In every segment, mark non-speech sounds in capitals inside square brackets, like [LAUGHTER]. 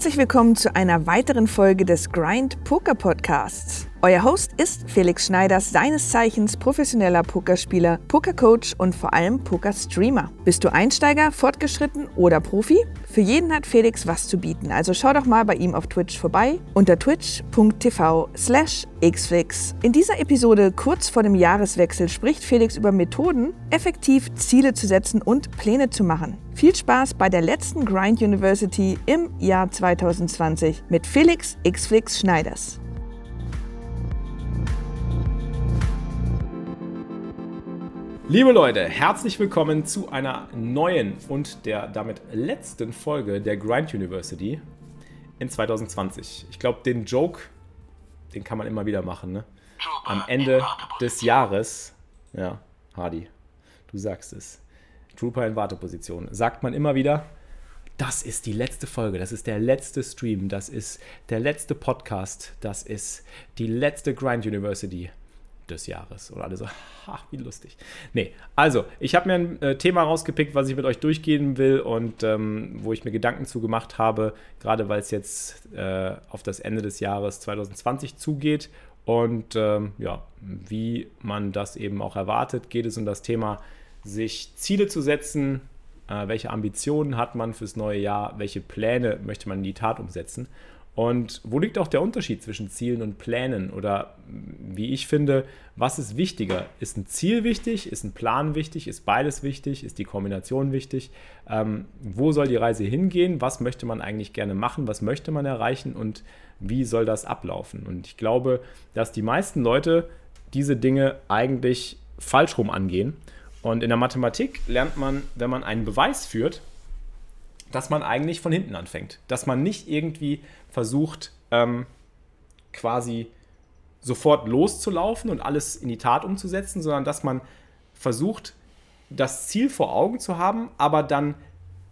Herzlich willkommen zu einer weiteren Folge des Grind Poker Podcasts. Euer Host ist Felix Schneiders, seines Zeichens professioneller Pokerspieler, Pokercoach und vor allem Pokerstreamer. Bist du Einsteiger, fortgeschritten oder Profi? Für jeden hat Felix was zu bieten, also schau doch mal bei ihm auf Twitch vorbei unter twitch.tv slash xflix. In dieser Episode kurz vor dem Jahreswechsel spricht Felix über Methoden, effektiv Ziele zu setzen und Pläne zu machen. Viel Spaß bei der letzten Grind University im Jahr 2020 mit Felix Xflix Schneiders. Liebe Leute, herzlich willkommen zu einer neuen und der damit letzten Folge der Grind University in 2020. Ich glaube, den Joke, den kann man immer wieder machen, ne? Am Ende des Jahres, ja, Hardy, du sagst es, Trooper in Warteposition, sagt man immer wieder, das ist die letzte Folge, das ist der letzte Stream, das ist der letzte Podcast, das ist die letzte Grind University des Jahres. Und alle so, [LAUGHS] ha, wie lustig. Nee, also, ich habe mir ein äh, Thema rausgepickt, was ich mit euch durchgehen will und ähm, wo ich mir Gedanken zu gemacht habe, gerade weil es jetzt äh, auf das Ende des Jahres 2020 zugeht. Und ähm, ja, wie man das eben auch erwartet, geht es um das Thema, sich Ziele zu setzen, äh, welche Ambitionen hat man fürs neue Jahr, welche Pläne möchte man in die Tat umsetzen. Und wo liegt auch der Unterschied zwischen Zielen und Plänen? Oder wie ich finde, was ist wichtiger? Ist ein Ziel wichtig? Ist ein Plan wichtig? Ist beides wichtig? Ist die Kombination wichtig? Ähm, wo soll die Reise hingehen? Was möchte man eigentlich gerne machen? Was möchte man erreichen? Und wie soll das ablaufen? Und ich glaube, dass die meisten Leute diese Dinge eigentlich falsch rum angehen. Und in der Mathematik lernt man, wenn man einen Beweis führt, dass man eigentlich von hinten anfängt. Dass man nicht irgendwie versucht, ähm, quasi sofort loszulaufen und alles in die Tat umzusetzen, sondern dass man versucht, das Ziel vor Augen zu haben, aber dann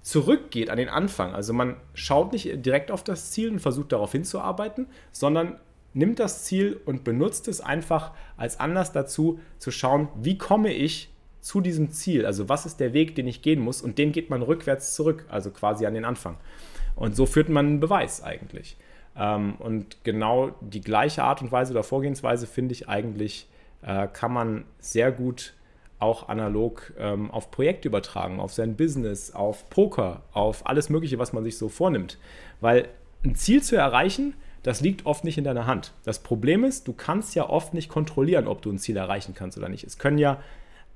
zurückgeht an den Anfang. Also man schaut nicht direkt auf das Ziel und versucht darauf hinzuarbeiten, sondern nimmt das Ziel und benutzt es einfach als Anlass dazu, zu schauen, wie komme ich zu diesem Ziel? Also was ist der Weg, den ich gehen muss? Und den geht man rückwärts zurück, also quasi an den Anfang. Und so führt man einen Beweis eigentlich. Ähm, und genau die gleiche Art und Weise oder Vorgehensweise finde ich eigentlich, äh, kann man sehr gut auch analog ähm, auf Projekte übertragen, auf sein Business, auf Poker, auf alles Mögliche, was man sich so vornimmt. Weil ein Ziel zu erreichen, das liegt oft nicht in deiner Hand. Das Problem ist, du kannst ja oft nicht kontrollieren, ob du ein Ziel erreichen kannst oder nicht. Es können ja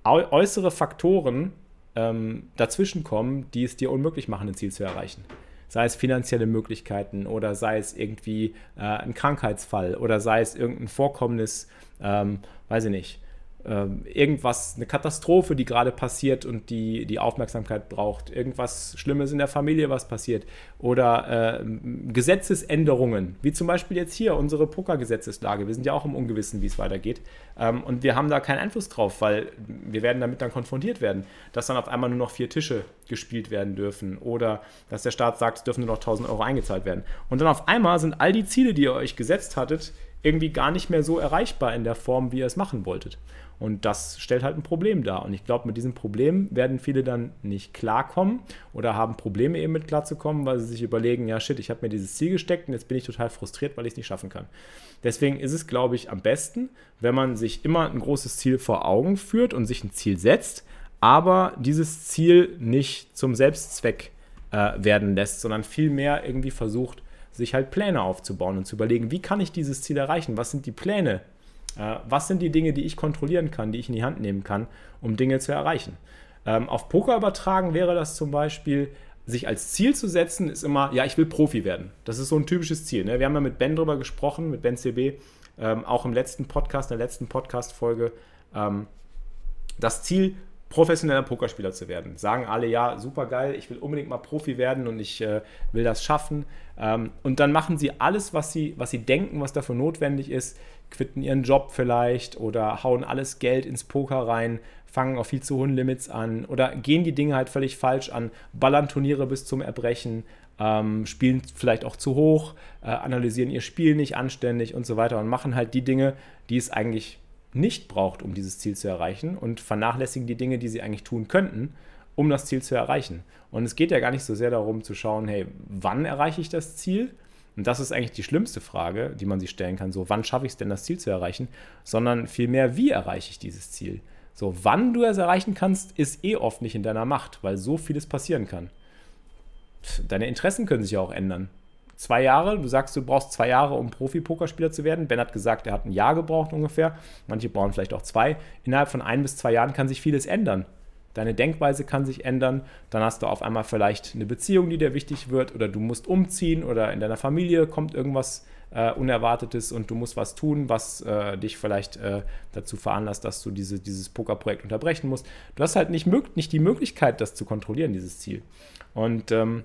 äußere Faktoren ähm, dazwischen kommen, die es dir unmöglich machen, ein Ziel zu erreichen. Sei es finanzielle Möglichkeiten oder sei es irgendwie äh, ein Krankheitsfall oder sei es irgendein Vorkommnis, ähm, weiß ich nicht, ähm, irgendwas, eine Katastrophe, die gerade passiert und die die Aufmerksamkeit braucht, irgendwas Schlimmes in der Familie, was passiert, oder äh, Gesetzesänderungen, wie zum Beispiel jetzt hier unsere Pokergesetzeslage. Wir sind ja auch im Ungewissen, wie es weitergeht. Ähm, und wir haben da keinen Einfluss drauf, weil wir werden damit dann konfrontiert werden, dass dann auf einmal nur noch vier Tische gespielt werden dürfen oder dass der Staat sagt, es dürfen nur noch 1000 Euro eingezahlt werden. Und dann auf einmal sind all die Ziele, die ihr euch gesetzt hattet, irgendwie gar nicht mehr so erreichbar in der Form, wie ihr es machen wolltet. Und das stellt halt ein Problem dar. Und ich glaube, mit diesem Problem werden viele dann nicht klarkommen oder haben Probleme eben mit klarzukommen, weil sie sich überlegen, ja shit, ich habe mir dieses Ziel gesteckt und jetzt bin ich total frustriert, weil ich es nicht schaffen kann. Deswegen ist es, glaube ich, am besten, wenn man sich immer ein großes Ziel vor Augen führt und sich ein Ziel setzt, aber dieses Ziel nicht zum Selbstzweck äh, werden lässt, sondern vielmehr irgendwie versucht, sich halt Pläne aufzubauen und zu überlegen, wie kann ich dieses Ziel erreichen? Was sind die Pläne, was sind die Dinge, die ich kontrollieren kann, die ich in die Hand nehmen kann, um Dinge zu erreichen? Ähm, auf Poker übertragen wäre das zum Beispiel, sich als Ziel zu setzen, ist immer, ja, ich will Profi werden. Das ist so ein typisches Ziel. Ne? Wir haben ja mit Ben drüber gesprochen, mit Ben CB, ähm, auch im letzten Podcast, in der letzten Podcast-Folge. Ähm, das Ziel, professioneller Pokerspieler zu werden. Sagen alle, ja, super geil, ich will unbedingt mal Profi werden und ich äh, will das schaffen. Ähm, und dann machen sie alles, was sie, was sie denken, was dafür notwendig ist, quitten ihren Job vielleicht oder hauen alles Geld ins Poker rein, fangen auf viel zu hohen Limits an oder gehen die Dinge halt völlig falsch an, ballern Turniere bis zum Erbrechen, ähm, spielen vielleicht auch zu hoch, äh, analysieren ihr Spiel nicht anständig und so weiter und machen halt die Dinge, die es eigentlich nicht braucht, um dieses Ziel zu erreichen und vernachlässigen die Dinge, die sie eigentlich tun könnten, um das Ziel zu erreichen. Und es geht ja gar nicht so sehr darum zu schauen, hey, wann erreiche ich das Ziel? Und das ist eigentlich die schlimmste Frage, die man sich stellen kann. So, wann schaffe ich es denn, das Ziel zu erreichen? Sondern vielmehr, wie erreiche ich dieses Ziel? So, wann du es erreichen kannst, ist eh oft nicht in deiner Macht, weil so vieles passieren kann. Deine Interessen können sich ja auch ändern. Zwei Jahre, du sagst, du brauchst zwei Jahre, um Profi-Pokerspieler zu werden. Ben hat gesagt, er hat ein Jahr gebraucht ungefähr. Manche brauchen vielleicht auch zwei. Innerhalb von ein bis zwei Jahren kann sich vieles ändern. Deine Denkweise kann sich ändern. Dann hast du auf einmal vielleicht eine Beziehung, die dir wichtig wird, oder du musst umziehen, oder in deiner Familie kommt irgendwas äh, Unerwartetes und du musst was tun, was äh, dich vielleicht äh, dazu veranlasst, dass du diese, dieses Pokerprojekt unterbrechen musst. Du hast halt nicht, nicht die Möglichkeit, das zu kontrollieren, dieses Ziel. Und ähm,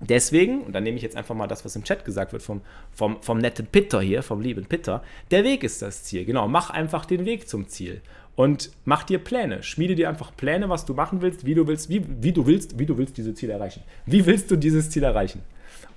Deswegen, und dann nehme ich jetzt einfach mal das, was im Chat gesagt wird vom, vom, vom netten Pitter hier, vom lieben Pitter, der Weg ist das Ziel. Genau, mach einfach den Weg zum Ziel. Und mach dir Pläne. Schmiede dir einfach Pläne, was du machen willst, wie du willst, wie, wie du willst, wie du willst diese Ziele erreichen. Wie willst du dieses Ziel erreichen?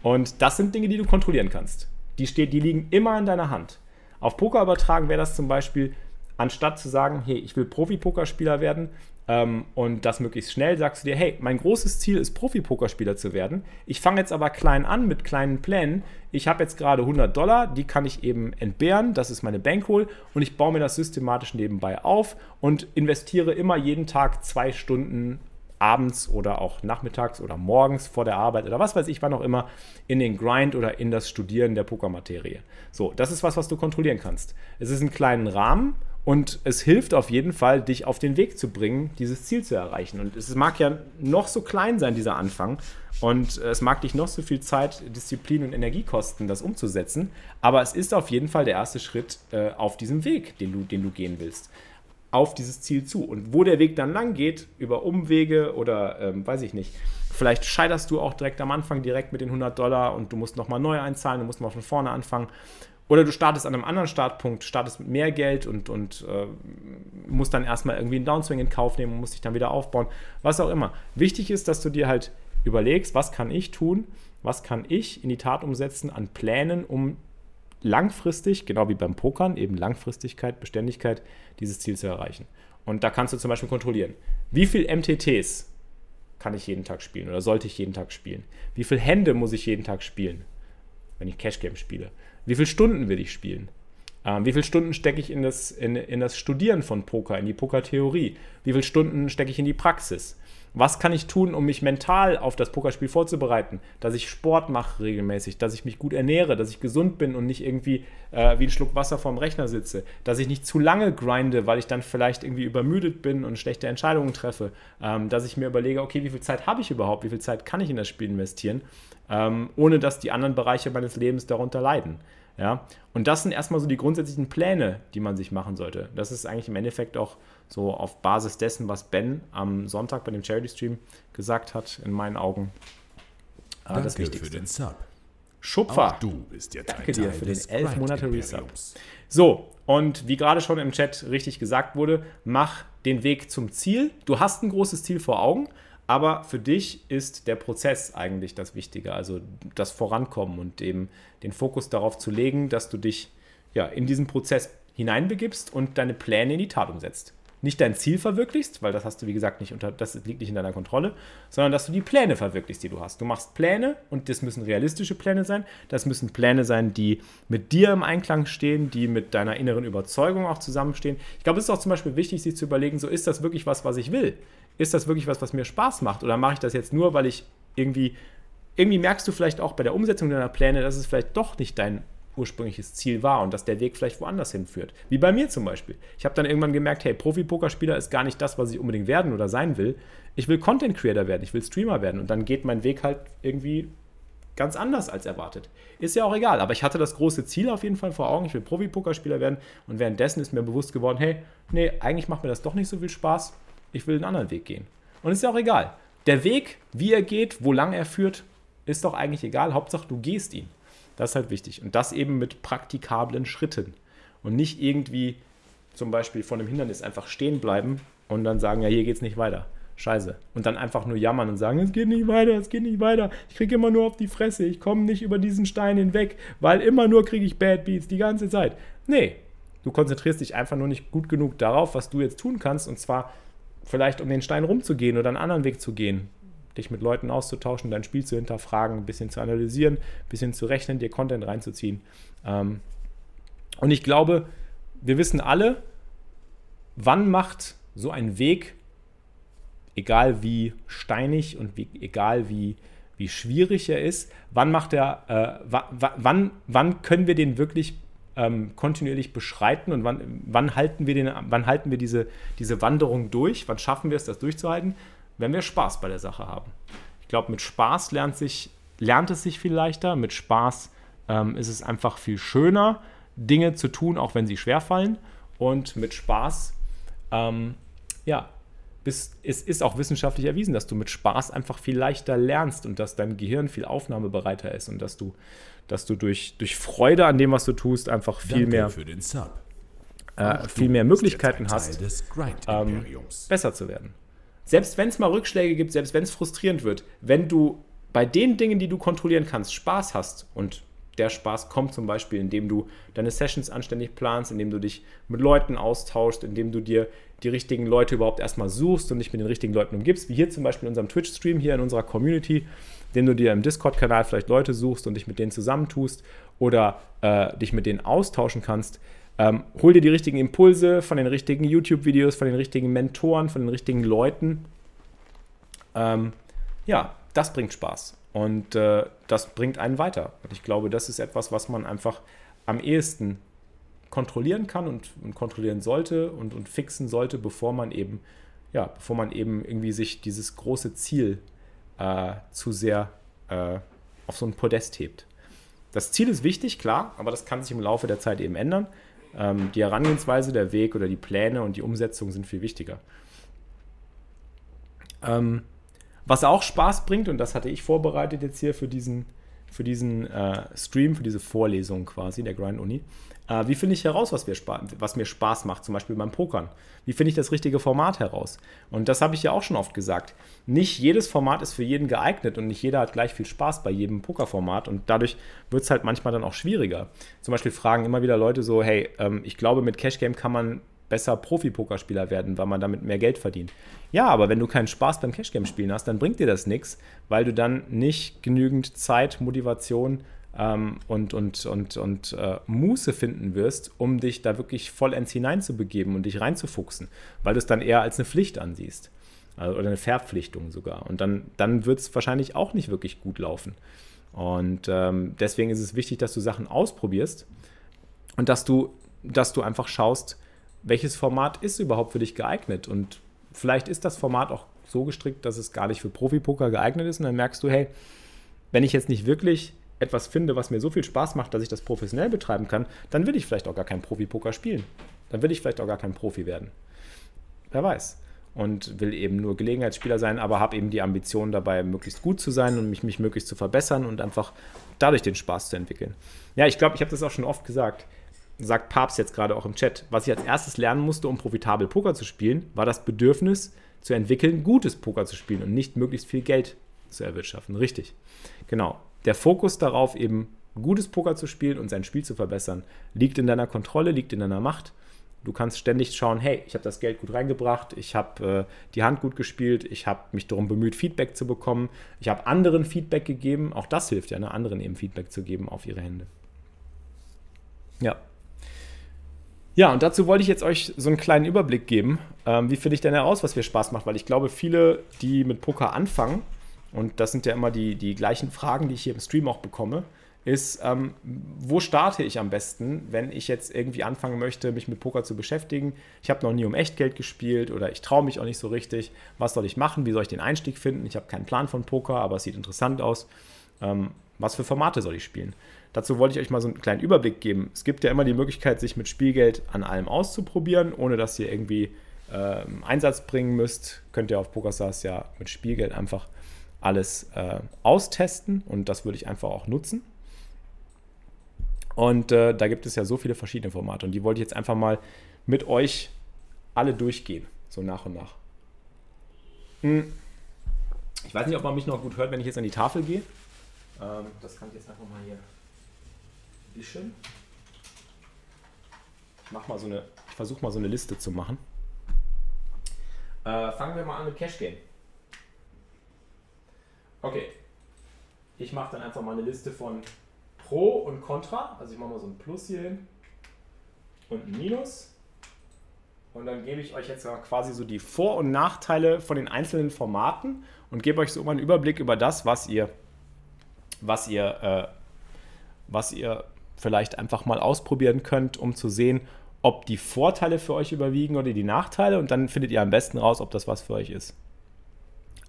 Und das sind Dinge, die du kontrollieren kannst. Die, steht, die liegen immer in deiner Hand. Auf Poker übertragen wäre das zum Beispiel, anstatt zu sagen, hey, ich will Profi-Pokerspieler werden, ähm, und das möglichst schnell, sagst du dir, hey, mein großes Ziel ist Profi-Pokerspieler zu werden. Ich fange jetzt aber klein an mit kleinen Plänen. Ich habe jetzt gerade 100 Dollar, die kann ich eben entbehren, das ist meine Bankroll und ich baue mir das systematisch nebenbei auf und investiere immer jeden Tag zwei Stunden abends oder auch nachmittags oder morgens vor der Arbeit oder was weiß ich, wann auch immer, in den Grind oder in das Studieren der Pokermaterie. So, das ist was, was du kontrollieren kannst. Es ist ein kleinen Rahmen und es hilft auf jeden Fall, dich auf den Weg zu bringen, dieses Ziel zu erreichen. Und es mag ja noch so klein sein, dieser Anfang. Und es mag dich noch so viel Zeit, Disziplin und Energie kosten, das umzusetzen. Aber es ist auf jeden Fall der erste Schritt äh, auf diesem Weg, den du, den du gehen willst. Auf dieses Ziel zu. Und wo der Weg dann lang geht, über Umwege oder ähm, weiß ich nicht, vielleicht scheiterst du auch direkt am Anfang direkt mit den 100 Dollar und du musst nochmal neu einzahlen, du musst mal von vorne anfangen. Oder du startest an einem anderen Startpunkt, startest mit mehr Geld und, und äh, musst dann erstmal irgendwie einen Downswing in Kauf nehmen und musst dich dann wieder aufbauen. Was auch immer. Wichtig ist, dass du dir halt überlegst, was kann ich tun, was kann ich in die Tat umsetzen an Plänen, um langfristig, genau wie beim Pokern, eben Langfristigkeit, Beständigkeit, dieses Ziel zu erreichen. Und da kannst du zum Beispiel kontrollieren, wie viel MTTs kann ich jeden Tag spielen oder sollte ich jeden Tag spielen? Wie viele Hände muss ich jeden Tag spielen, wenn ich Cash Game spiele? Wie viele Stunden will ich spielen? Ähm, wie viele Stunden stecke ich in das, in, in das Studieren von Poker, in die Pokertheorie? Wie viele Stunden stecke ich in die Praxis? Was kann ich tun, um mich mental auf das Pokerspiel vorzubereiten? Dass ich Sport mache regelmäßig, dass ich mich gut ernähre, dass ich gesund bin und nicht irgendwie äh, wie ein Schluck Wasser vorm Rechner sitze, dass ich nicht zu lange grinde, weil ich dann vielleicht irgendwie übermüdet bin und schlechte Entscheidungen treffe, ähm, dass ich mir überlege, okay, wie viel Zeit habe ich überhaupt, wie viel Zeit kann ich in das Spiel investieren, ähm, ohne dass die anderen Bereiche meines Lebens darunter leiden. Ja? Und das sind erstmal so die grundsätzlichen Pläne, die man sich machen sollte. Das ist eigentlich im Endeffekt auch so auf Basis dessen, was Ben am Sonntag bei dem Charity Stream gesagt hat, in meinen Augen. Äh, Danke das Wichtigste. für den Sub. Schupfer. Auch du bist jetzt Danke dir für den 11 Monate Resub. So, und wie gerade schon im Chat richtig gesagt wurde, mach den Weg zum Ziel. Du hast ein großes Ziel vor Augen, aber für dich ist der Prozess eigentlich das Wichtige, also das Vorankommen und eben den Fokus darauf zu legen, dass du dich ja, in diesen Prozess hineinbegibst und deine Pläne in die Tat umsetzt. Nicht dein Ziel verwirklichst, weil das hast du, wie gesagt, nicht unter, das liegt nicht in deiner Kontrolle, sondern dass du die Pläne verwirklichst, die du hast. Du machst Pläne und das müssen realistische Pläne sein. Das müssen Pläne sein, die mit dir im Einklang stehen, die mit deiner inneren Überzeugung auch zusammenstehen. Ich glaube, es ist auch zum Beispiel wichtig, sich zu überlegen, so ist das wirklich was, was ich will? Ist das wirklich was, was mir Spaß macht? Oder mache ich das jetzt nur, weil ich irgendwie, irgendwie merkst du vielleicht auch bei der Umsetzung deiner Pläne, dass es vielleicht doch nicht dein ursprüngliches Ziel war und dass der Weg vielleicht woanders hinführt. Wie bei mir zum Beispiel. Ich habe dann irgendwann gemerkt, hey, Profi-Pokerspieler ist gar nicht das, was ich unbedingt werden oder sein will. Ich will Content-Creator werden, ich will Streamer werden und dann geht mein Weg halt irgendwie ganz anders als erwartet. Ist ja auch egal, aber ich hatte das große Ziel auf jeden Fall vor Augen, ich will Profi-Pokerspieler werden und währenddessen ist mir bewusst geworden, hey, nee, eigentlich macht mir das doch nicht so viel Spaß ich will einen anderen Weg gehen. Und ist ja auch egal. Der Weg, wie er geht, wo lang er führt, ist doch eigentlich egal. Hauptsache, du gehst ihn. Das ist halt wichtig. Und das eben mit praktikablen Schritten. Und nicht irgendwie zum Beispiel von einem Hindernis einfach stehen bleiben und dann sagen, ja, hier geht's nicht weiter. Scheiße. Und dann einfach nur jammern und sagen, es geht nicht weiter, es geht nicht weiter. Ich kriege immer nur auf die Fresse. Ich komme nicht über diesen Stein hinweg, weil immer nur kriege ich Bad Beats die ganze Zeit. Nee, du konzentrierst dich einfach nur nicht gut genug darauf, was du jetzt tun kannst. Und zwar vielleicht um den Stein rumzugehen oder einen anderen Weg zu gehen. Dich mit Leuten auszutauschen, dein Spiel zu hinterfragen, ein bisschen zu analysieren, ein bisschen zu rechnen, dir Content reinzuziehen. Ähm, und ich glaube, wir wissen alle, wann macht so ein Weg, egal wie steinig und wie, egal wie, wie schwierig er ist, wann macht er, äh, wann, wann können wir den wirklich ähm, kontinuierlich beschreiten und wann, wann halten wir, den, wann halten wir diese, diese Wanderung durch, wann schaffen wir es, das durchzuhalten, wenn wir Spaß bei der Sache haben. Ich glaube, mit Spaß lernt, sich, lernt es sich viel leichter, mit Spaß ähm, ist es einfach viel schöner, Dinge zu tun, auch wenn sie schwerfallen und mit Spaß, ähm, ja, bis, es ist auch wissenschaftlich erwiesen, dass du mit Spaß einfach viel leichter lernst und dass dein Gehirn viel aufnahmebereiter ist und dass du dass du durch, durch Freude an dem, was du tust, einfach viel mehr, äh, viel mehr Möglichkeiten hast, ähm, besser zu werden. Selbst wenn es mal Rückschläge gibt, selbst wenn es frustrierend wird, wenn du bei den Dingen, die du kontrollieren kannst, Spaß hast und der Spaß kommt zum Beispiel, indem du deine Sessions anständig planst, indem du dich mit Leuten austauschst, indem du dir die richtigen Leute überhaupt erstmal suchst und dich mit den richtigen Leuten umgibst, wie hier zum Beispiel in unserem Twitch-Stream, hier in unserer Community indem du dir im Discord-Kanal vielleicht Leute suchst und dich mit denen zusammentust oder äh, dich mit denen austauschen kannst. Ähm, hol dir die richtigen Impulse von den richtigen YouTube-Videos, von den richtigen Mentoren, von den richtigen Leuten. Ähm, ja, das bringt Spaß und äh, das bringt einen weiter. Und ich glaube, das ist etwas, was man einfach am ehesten kontrollieren kann und, und kontrollieren sollte und, und fixen sollte, bevor man eben, ja, bevor man eben irgendwie sich dieses große Ziel äh, zu sehr äh, auf so ein Podest hebt. Das Ziel ist wichtig, klar, aber das kann sich im Laufe der Zeit eben ändern. Ähm, die Herangehensweise, der Weg oder die Pläne und die Umsetzung sind viel wichtiger. Ähm, was auch Spaß bringt, und das hatte ich vorbereitet jetzt hier für diesen, für diesen äh, Stream, für diese Vorlesung quasi der Grind Uni, äh, wie finde ich heraus, was, wir was mir Spaß macht, zum Beispiel beim Pokern? Wie finde ich das richtige Format heraus? Und das habe ich ja auch schon oft gesagt. Nicht jedes Format ist für jeden geeignet und nicht jeder hat gleich viel Spaß bei jedem Pokerformat und dadurch wird es halt manchmal dann auch schwieriger. Zum Beispiel fragen immer wieder Leute so, hey, ähm, ich glaube, mit Cash Game kann man besser Profi-Pokerspieler werden, weil man damit mehr Geld verdient. Ja, aber wenn du keinen Spaß beim Cashgame-Spielen hast, dann bringt dir das nichts, weil du dann nicht genügend Zeit, Motivation ähm, und, und, und, und äh, Muße finden wirst, um dich da wirklich vollends hineinzubegeben und dich reinzufuchsen, weil du es dann eher als eine Pflicht ansiehst. Also, oder eine Verpflichtung sogar. Und dann, dann wird es wahrscheinlich auch nicht wirklich gut laufen. Und ähm, deswegen ist es wichtig, dass du Sachen ausprobierst und dass du, dass du einfach schaust, welches Format ist überhaupt für dich geeignet. Und vielleicht ist das Format auch so gestrickt, dass es gar nicht für Profi-Poker geeignet ist. Und dann merkst du, hey, wenn ich jetzt nicht wirklich etwas finde, was mir so viel Spaß macht, dass ich das professionell betreiben kann, dann will ich vielleicht auch gar kein Profi-Poker spielen. Dann will ich vielleicht auch gar kein Profi werden. Wer weiß. Und will eben nur Gelegenheitsspieler sein, aber habe eben die Ambition dabei, möglichst gut zu sein und mich, mich möglichst zu verbessern und einfach dadurch den Spaß zu entwickeln. Ja, ich glaube, ich habe das auch schon oft gesagt. Sagt Papst jetzt gerade auch im Chat. Was ich als erstes lernen musste, um profitabel Poker zu spielen, war das Bedürfnis zu entwickeln, gutes Poker zu spielen und nicht möglichst viel Geld zu erwirtschaften. Richtig. Genau der Fokus darauf, eben gutes Poker zu spielen und sein Spiel zu verbessern, liegt in deiner Kontrolle, liegt in deiner Macht. Du kannst ständig schauen, hey, ich habe das Geld gut reingebracht, ich habe äh, die Hand gut gespielt, ich habe mich darum bemüht, Feedback zu bekommen, ich habe anderen Feedback gegeben, auch das hilft ja, ne? anderen eben Feedback zu geben auf ihre Hände. Ja. Ja, und dazu wollte ich jetzt euch so einen kleinen Überblick geben. Ähm, wie finde ich denn heraus, was mir Spaß macht? Weil ich glaube, viele, die mit Poker anfangen, und das sind ja immer die, die gleichen Fragen, die ich hier im Stream auch bekomme, ist, ähm, wo starte ich am besten, wenn ich jetzt irgendwie anfangen möchte, mich mit Poker zu beschäftigen? Ich habe noch nie um Echtgeld gespielt oder ich traue mich auch nicht so richtig. Was soll ich machen? Wie soll ich den Einstieg finden? Ich habe keinen Plan von Poker, aber es sieht interessant aus. Ähm, was für Formate soll ich spielen? Dazu wollte ich euch mal so einen kleinen Überblick geben. Es gibt ja immer die Möglichkeit, sich mit Spielgeld an allem auszuprobieren, ohne dass ihr irgendwie äh, Einsatz bringen müsst. Könnt ihr auf PokerStars ja mit Spielgeld einfach alles äh, austesten und das würde ich einfach auch nutzen. Und äh, da gibt es ja so viele verschiedene Formate und die wollte ich jetzt einfach mal mit euch alle durchgehen, so nach und nach. Hm. Ich weiß nicht, ob man mich noch gut hört, wenn ich jetzt an die Tafel gehe. Ähm, das kann ich jetzt einfach mal hier wischen. Ich mach mal so eine, ich versuche mal so eine Liste zu machen. Äh, fangen wir mal an mit Cash Game. Okay. Ich mache dann einfach mal eine Liste von Pro und Contra. Also ich mache mal so ein Plus hier hin und ein Minus. Und dann gebe ich euch jetzt quasi so die Vor- und Nachteile von den einzelnen Formaten und gebe euch so mal einen Überblick über das, was ihr, was ihr, äh, was ihr vielleicht einfach mal ausprobieren könnt, um zu sehen, ob die Vorteile für euch überwiegen oder die Nachteile und dann findet ihr am besten raus, ob das was für euch ist.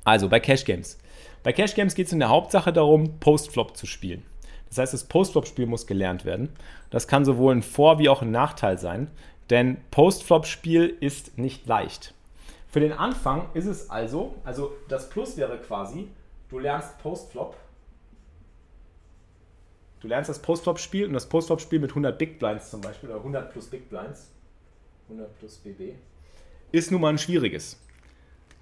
Also bei Cash Games. Bei Cash Games geht es in der Hauptsache darum, Postflop zu spielen. Das heißt, das Postflop-Spiel muss gelernt werden. Das kann sowohl ein Vor- wie auch ein Nachteil sein, denn Postflop-Spiel ist nicht leicht. Für den Anfang ist es also, also das Plus wäre quasi, du lernst Postflop Du lernst das Postflop-Spiel und das Postflop-Spiel mit 100 Big Blinds zum Beispiel oder 100 plus Big Blinds, 100 plus BB, ist nun mal ein schwieriges.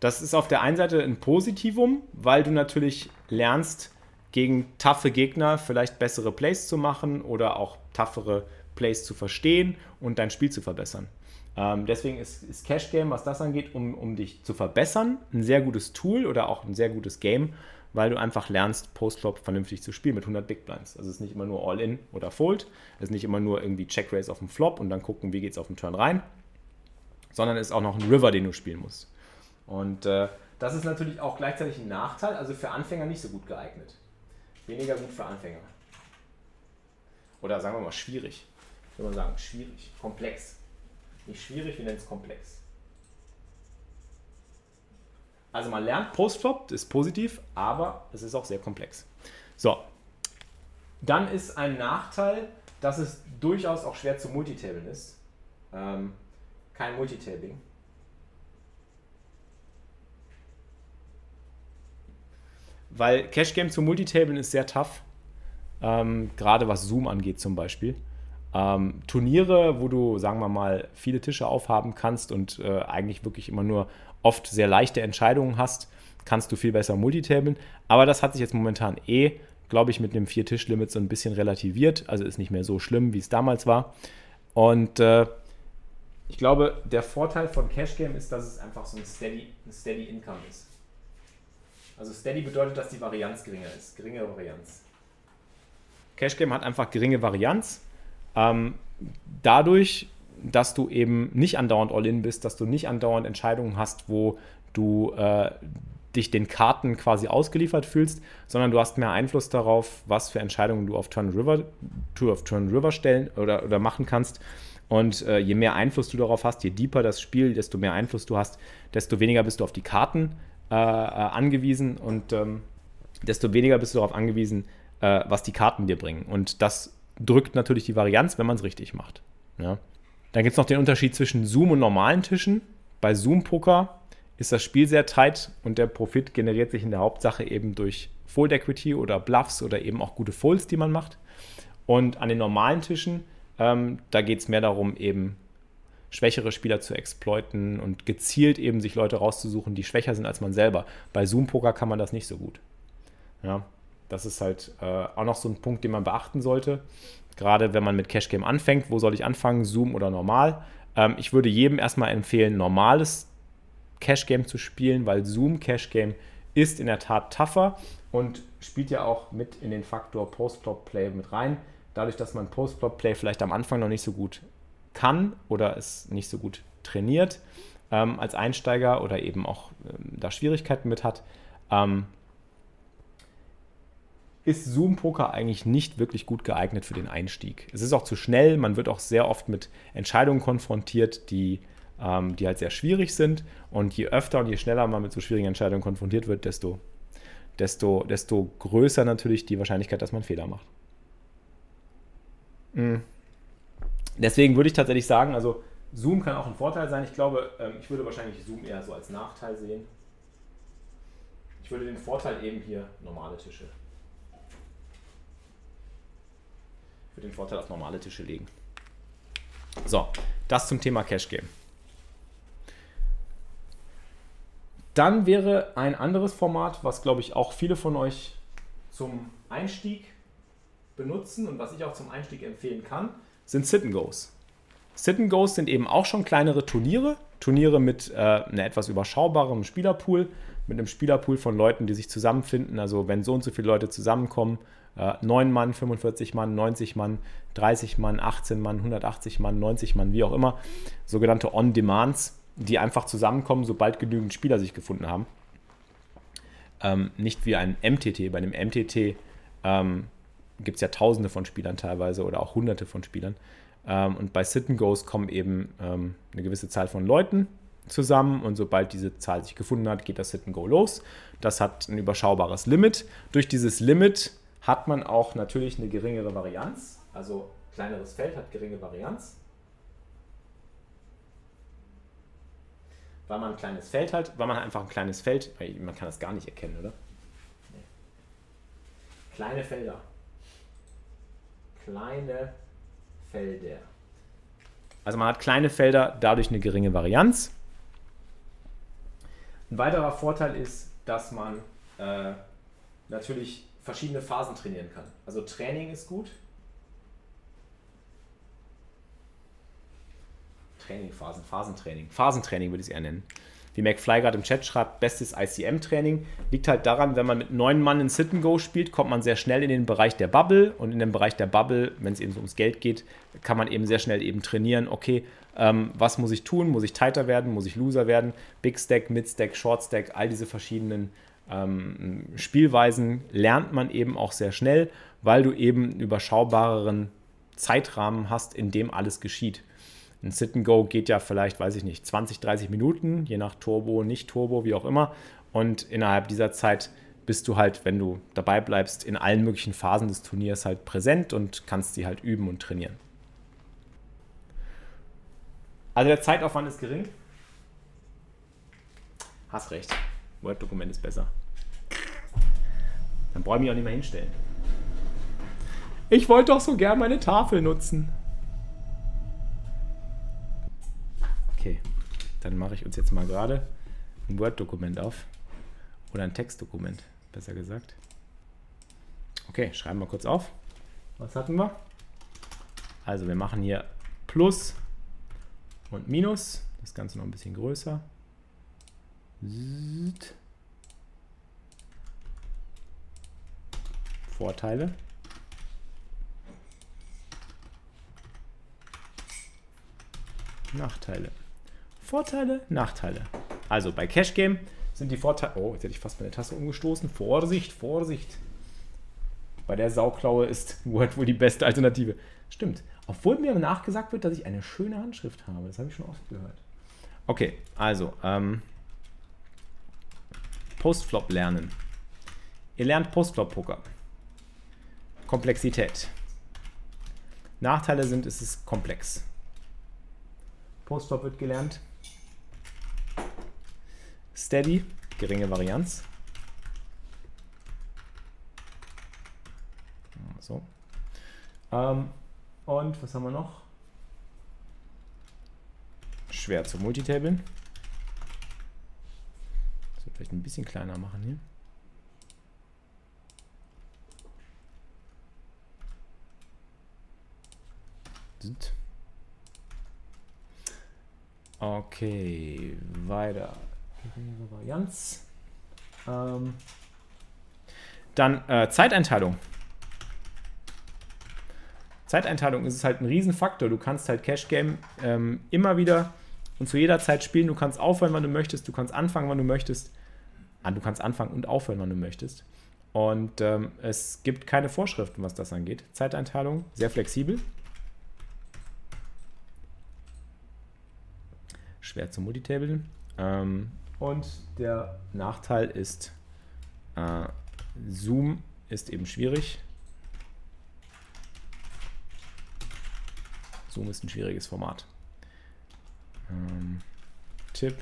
Das ist auf der einen Seite ein Positivum, weil du natürlich lernst, gegen taffe Gegner vielleicht bessere Plays zu machen oder auch taffere Plays zu verstehen und dein Spiel zu verbessern. Ähm, deswegen ist, ist, Cash Game, was das angeht, um, um dich zu verbessern, ein sehr gutes Tool oder auch ein sehr gutes Game, weil du einfach lernst, Postflop vernünftig zu spielen mit 100 Big Blinds. Also es ist nicht immer nur All-In oder Fold, es ist nicht immer nur irgendwie Check Raise auf dem Flop und dann gucken, wie geht es auf dem Turn rein, sondern es ist auch noch ein River, den du spielen musst. Und äh, das ist natürlich auch gleichzeitig ein Nachteil, also für Anfänger nicht so gut geeignet. Weniger gut für Anfänger. Oder sagen wir mal schwierig. Ich würde mal sagen, schwierig, komplex. Nicht schwierig, wir nennen es komplex. Also man lernt Postflop, ist positiv, aber es ist auch sehr komplex. So, dann ist ein Nachteil, dass es durchaus auch schwer zu multitablen ist. Ähm, kein Multitabling. Weil Cash Game zu Multitablen ist sehr tough. Ähm, gerade was Zoom angeht zum Beispiel. Ähm, Turniere, wo du, sagen wir mal, viele Tische aufhaben kannst und äh, eigentlich wirklich immer nur oft sehr leichte Entscheidungen hast, kannst du viel besser multitablen. Aber das hat sich jetzt momentan eh, glaube ich, mit dem Vier-Tisch-Limit so ein bisschen relativiert. Also ist nicht mehr so schlimm, wie es damals war. Und äh, ich glaube, der Vorteil von Cash Game ist, dass es einfach so ein Steady, ein Steady Income ist. Also Steady bedeutet, dass die Varianz geringer ist. Geringere Varianz. Cash Game hat einfach geringe Varianz. Ähm, dadurch dass du eben nicht andauernd All-In bist, dass du nicht andauernd Entscheidungen hast, wo du äh, dich den Karten quasi ausgeliefert fühlst, sondern du hast mehr Einfluss darauf, was für Entscheidungen du auf Turn River, Tour of Turn River stellen oder, oder machen kannst. Und äh, je mehr Einfluss du darauf hast, je deeper das Spiel, desto mehr Einfluss du hast, desto weniger bist du auf die Karten äh, äh angewiesen und ähm, desto weniger bist du darauf angewiesen, äh, was die Karten dir bringen. Und das drückt natürlich die Varianz, wenn man es richtig macht. Ja? Dann gibt es noch den Unterschied zwischen Zoom und normalen Tischen. Bei Zoom-Poker ist das Spiel sehr tight und der Profit generiert sich in der Hauptsache eben durch Fold Equity oder Bluffs oder eben auch gute Folds, die man macht. Und an den normalen Tischen, ähm, da geht es mehr darum, eben schwächere Spieler zu exploiten und gezielt eben sich Leute rauszusuchen, die schwächer sind als man selber. Bei Zoom-Poker kann man das nicht so gut. Ja, das ist halt äh, auch noch so ein Punkt, den man beachten sollte. Gerade wenn man mit Cash Game anfängt, wo soll ich anfangen, Zoom oder normal? Ähm, ich würde jedem erstmal empfehlen, normales Cash Game zu spielen, weil Zoom Cash Game ist in der Tat tougher und spielt ja auch mit in den Faktor Post-Flop-Play mit rein. Dadurch, dass man Post-Flop-Play vielleicht am Anfang noch nicht so gut kann oder es nicht so gut trainiert ähm, als Einsteiger oder eben auch ähm, da Schwierigkeiten mit hat, ähm, ist Zoom Poker eigentlich nicht wirklich gut geeignet für den Einstieg. Es ist auch zu schnell, man wird auch sehr oft mit Entscheidungen konfrontiert, die, ähm, die halt sehr schwierig sind. Und je öfter und je schneller man mit so schwierigen Entscheidungen konfrontiert wird, desto, desto, desto größer natürlich die Wahrscheinlichkeit, dass man Fehler macht. Mhm. Deswegen würde ich tatsächlich sagen, also Zoom kann auch ein Vorteil sein. Ich glaube, ähm, ich würde wahrscheinlich Zoom eher so als Nachteil sehen. Ich würde den Vorteil eben hier normale Tische für den Vorteil auf normale Tische legen. So, das zum Thema Cash Game. Dann wäre ein anderes Format, was glaube ich auch viele von euch zum Einstieg benutzen und was ich auch zum Einstieg empfehlen kann, sind Sit and Goes. Sit and Goes sind eben auch schon kleinere Turniere. Turniere mit äh, einem etwas überschaubarem Spielerpool, mit einem Spielerpool von Leuten, die sich zusammenfinden. Also wenn so und so viele Leute zusammenkommen, äh, 9 Mann, 45 Mann, 90 Mann, 30 Mann, 18 Mann, 180 Mann, 90 Mann, wie auch immer. Sogenannte On-Demands, die einfach zusammenkommen, sobald genügend Spieler sich gefunden haben. Ähm, nicht wie ein MTT. Bei einem MTT ähm, gibt es ja tausende von Spielern teilweise oder auch hunderte von Spielern. Ähm, und bei Sit and Goes kommen eben ähm, eine gewisse Zahl von Leuten zusammen und sobald diese Zahl sich gefunden hat, geht das Sit and Go los. Das hat ein überschaubares Limit. Durch dieses Limit hat man auch natürlich eine geringere Varianz. Also kleineres Feld hat geringe Varianz. Weil man ein kleines Feld hat, weil man einfach ein kleines Feld, man kann das gar nicht erkennen, oder? Nee. Kleine Felder. Kleine Felder. Also man hat kleine Felder, dadurch eine geringe Varianz. Ein weiterer Vorteil ist, dass man äh, natürlich verschiedene Phasen trainieren kann. Also Training ist gut. Trainingphasen, Phasentraining. Phasentraining würde ich es eher nennen wie McFly gerade im Chat schreibt, bestes ICM-Training. Liegt halt daran, wenn man mit neun Mann in Sit and Go spielt, kommt man sehr schnell in den Bereich der Bubble. Und in dem Bereich der Bubble, wenn es eben so ums Geld geht, kann man eben sehr schnell eben trainieren, okay, ähm, was muss ich tun? Muss ich tighter werden? Muss ich loser werden? Big Stack, Mid Stack, Short Stack, all diese verschiedenen ähm, Spielweisen lernt man eben auch sehr schnell, weil du eben einen überschaubareren Zeitrahmen hast, in dem alles geschieht. Ein Sit and Go geht ja vielleicht, weiß ich nicht, 20, 30 Minuten, je nach Turbo, nicht Turbo, wie auch immer. Und innerhalb dieser Zeit bist du halt, wenn du dabei bleibst, in allen möglichen Phasen des Turniers halt präsent und kannst die halt üben und trainieren. Also der Zeitaufwand ist gering. Hast recht. Word-Dokument ist besser. Dann brauche ich mich auch nicht mehr hinstellen. Ich wollte doch so gern meine Tafel nutzen. Okay, dann mache ich uns jetzt mal gerade ein Word-Dokument auf. Oder ein Textdokument, besser gesagt. Okay, schreiben wir kurz auf. Was hatten wir? Also wir machen hier Plus und Minus. Das Ganze noch ein bisschen größer. Vorteile. Nachteile. Vorteile, Nachteile. Also bei Cash Game sind die Vorteile. Oh, jetzt hätte ich fast meine Tasse umgestoßen. Vorsicht, Vorsicht. Bei der Sauklaue ist [LAUGHS] Word wohl die beste Alternative. Stimmt. Obwohl mir nachgesagt wird, dass ich eine schöne Handschrift habe. Das habe ich schon oft gehört. Okay, also ähm, Postflop lernen. Ihr lernt Postflop-Poker. Komplexität. Nachteile sind, es ist komplex. Postflop wird gelernt. Steady, geringe Varianz. So. Ähm, und was haben wir noch? Schwer zu multitablen. Vielleicht ein bisschen kleiner machen hier. Okay, weiter Varianz. Ähm, dann äh, Zeiteinteilung. Zeiteinteilung ist halt ein Riesenfaktor. Du kannst halt Cash Game ähm, immer wieder und zu jeder Zeit spielen. Du kannst aufhören, wann du möchtest. Du kannst anfangen, wann du möchtest. Du kannst anfangen und aufhören, wann du möchtest. Und ähm, es gibt keine Vorschriften, was das angeht. Zeiteinteilung, sehr flexibel. Schwer zu multitablen. Ähm, und der Nachteil ist, äh, Zoom ist eben schwierig. Zoom ist ein schwieriges Format. Ähm, Tipp,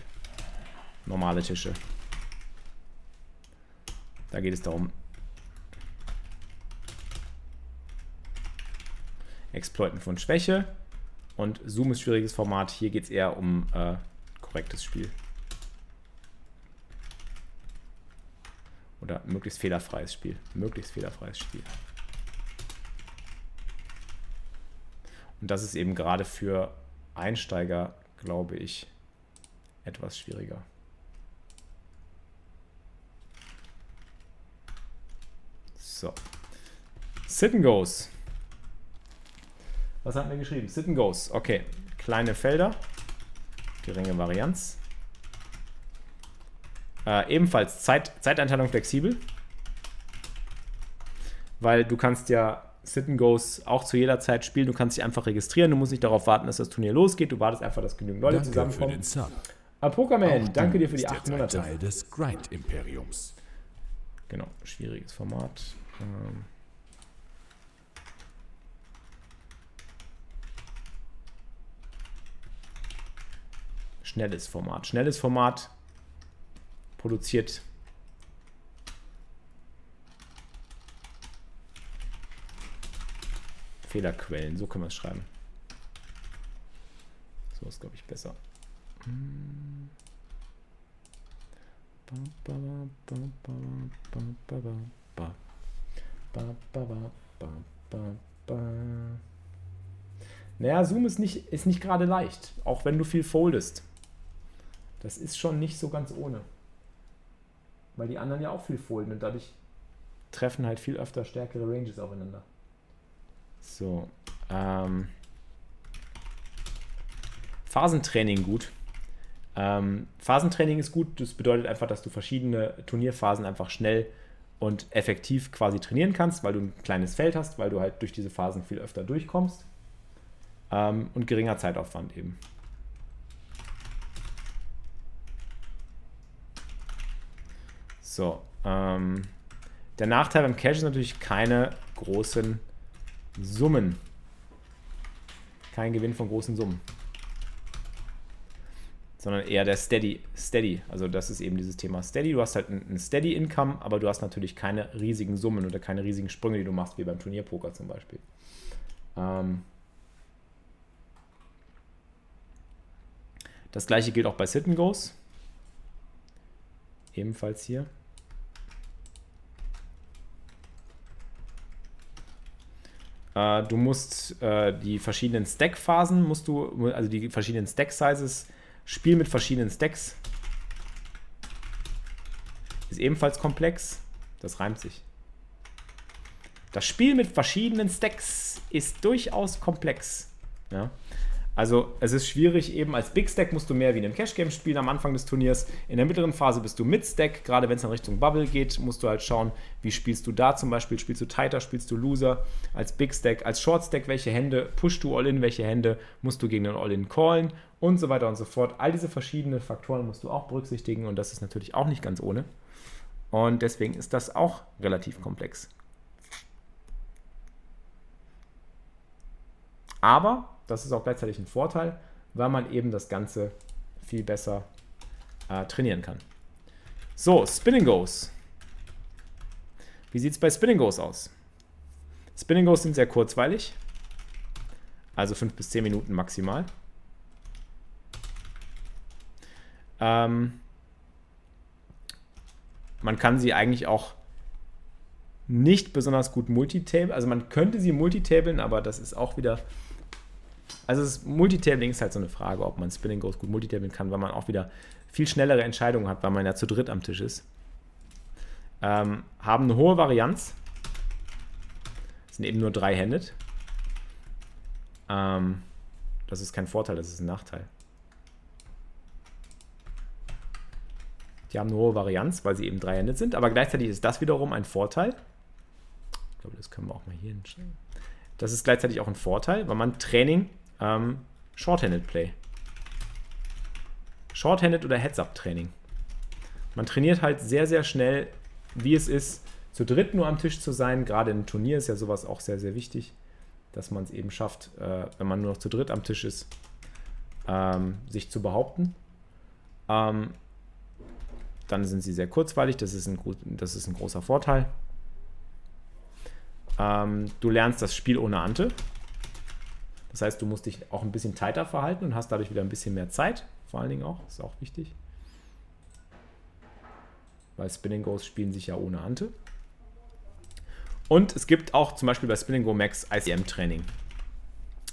normale Tische. Da geht es darum, Exploiten von Schwäche und Zoom ist schwieriges Format. Hier geht es eher um äh, korrektes Spiel. Oder möglichst fehlerfreies Spiel. Möglichst fehlerfreies Spiel. Und das ist eben gerade für Einsteiger, glaube ich, etwas schwieriger. So. Sit and Goes. Was hat mir geschrieben? Sit and Goes. Okay. Kleine Felder. Geringe Varianz. Äh, ebenfalls Zeit, Zeiteinteilung flexibel. Weil du kannst ja Sit and Goes auch zu jeder Zeit spielen. Du kannst dich einfach registrieren. Du musst nicht darauf warten, dass das Turnier losgeht. Du wartest einfach, dass genügend Leute Danke zusammenkommen. Für den Sub. Ah, Pokerman, danke dir für die bist acht jetzt ein Monate. Teil des Grind-Imperiums. Genau, schwieriges Format. Ähm Schnelles Format. Schnelles Format produziert Fehlerquellen. So können wir es schreiben. So ist, glaube ich, besser. Hm. Naja, Zoom ist nicht, ist nicht gerade leicht, auch wenn du viel foldest. Das ist schon nicht so ganz ohne. Weil die anderen ja auch viel folden und dadurch treffen halt viel öfter stärkere Ranges aufeinander. So. Ähm, Phasentraining gut. Ähm, Phasentraining ist gut. Das bedeutet einfach, dass du verschiedene Turnierphasen einfach schnell und effektiv quasi trainieren kannst, weil du ein kleines Feld hast, weil du halt durch diese Phasen viel öfter durchkommst. Ähm, und geringer Zeitaufwand eben. So. Ähm, der Nachteil beim Cash ist natürlich keine großen Summen. Kein Gewinn von großen Summen. Sondern eher der Steady. Steady. Also das ist eben dieses Thema Steady. Du hast halt ein, Steady Income, aber du hast natürlich keine riesigen Summen oder keine riesigen Sprünge, die du machst, wie beim Turnierpoker zum Beispiel. Ähm das gleiche gilt auch bei Sit and Goes. Ebenfalls hier. Äh, du musst äh, die verschiedenen Stack-Phasen, musst du, also die verschiedenen Stack-Sizes, spielen mit verschiedenen Stacks. Ist ebenfalls komplex. Das reimt sich. Das Spiel mit verschiedenen Stacks ist durchaus komplex. Ja. Also es ist schwierig, eben als Big Stack musst du mehr wie in einem Cash Game spielen am Anfang des Turniers. In der mittleren Phase bist du Mid Stack, gerade wenn es in Richtung Bubble geht, musst du halt schauen, wie spielst du da zum Beispiel. Spielst du Tighter, spielst du Loser, als Big Stack, als Short Stack, welche Hände pushst du All-In, welche Hände musst du gegen den All-In callen und so weiter und so fort. All diese verschiedenen Faktoren musst du auch berücksichtigen und das ist natürlich auch nicht ganz ohne. Und deswegen ist das auch relativ komplex. Aber das ist auch gleichzeitig ein Vorteil, weil man eben das Ganze viel besser äh, trainieren kann. So, Spinning Goes. Wie sieht es bei Spinning Goes aus? Spinning Goes sind sehr kurzweilig. Also 5 bis 10 Minuten maximal. Ähm, man kann sie eigentlich auch nicht besonders gut multitable. Also man könnte sie multitablen, aber das ist auch wieder also das Multitabling ist halt so eine Frage, ob man Spinning Goes gut multitablen kann, weil man auch wieder viel schnellere Entscheidungen hat, weil man ja zu dritt am Tisch ist. Ähm, haben eine hohe Varianz. Sind eben nur drei-handed. Ähm, das ist kein Vorteil, das ist ein Nachteil. Die haben eine hohe Varianz, weil sie eben drei-handed sind, aber gleichzeitig ist das wiederum ein Vorteil. Ich glaube, das können wir auch mal hier hinstellen. Das ist gleichzeitig auch ein Vorteil, weil man Training ähm, Shorthanded Play. Shorthanded oder Heads-Up-Training. Man trainiert halt sehr, sehr schnell, wie es ist, zu dritt nur am Tisch zu sein. Gerade im Turnier ist ja sowas auch sehr, sehr wichtig, dass man es eben schafft, äh, wenn man nur noch zu dritt am Tisch ist, ähm, sich zu behaupten. Ähm, dann sind sie sehr kurzweilig, das ist ein, das ist ein großer Vorteil. Ähm, du lernst das Spiel ohne Ante. Das heißt, du musst dich auch ein bisschen tighter verhalten und hast dadurch wieder ein bisschen mehr Zeit. Vor allen Dingen auch, ist auch wichtig. Weil Spinning Goes spielen sich ja ohne Ante. Und es gibt auch zum Beispiel bei Spinning Go Max ICM-Training,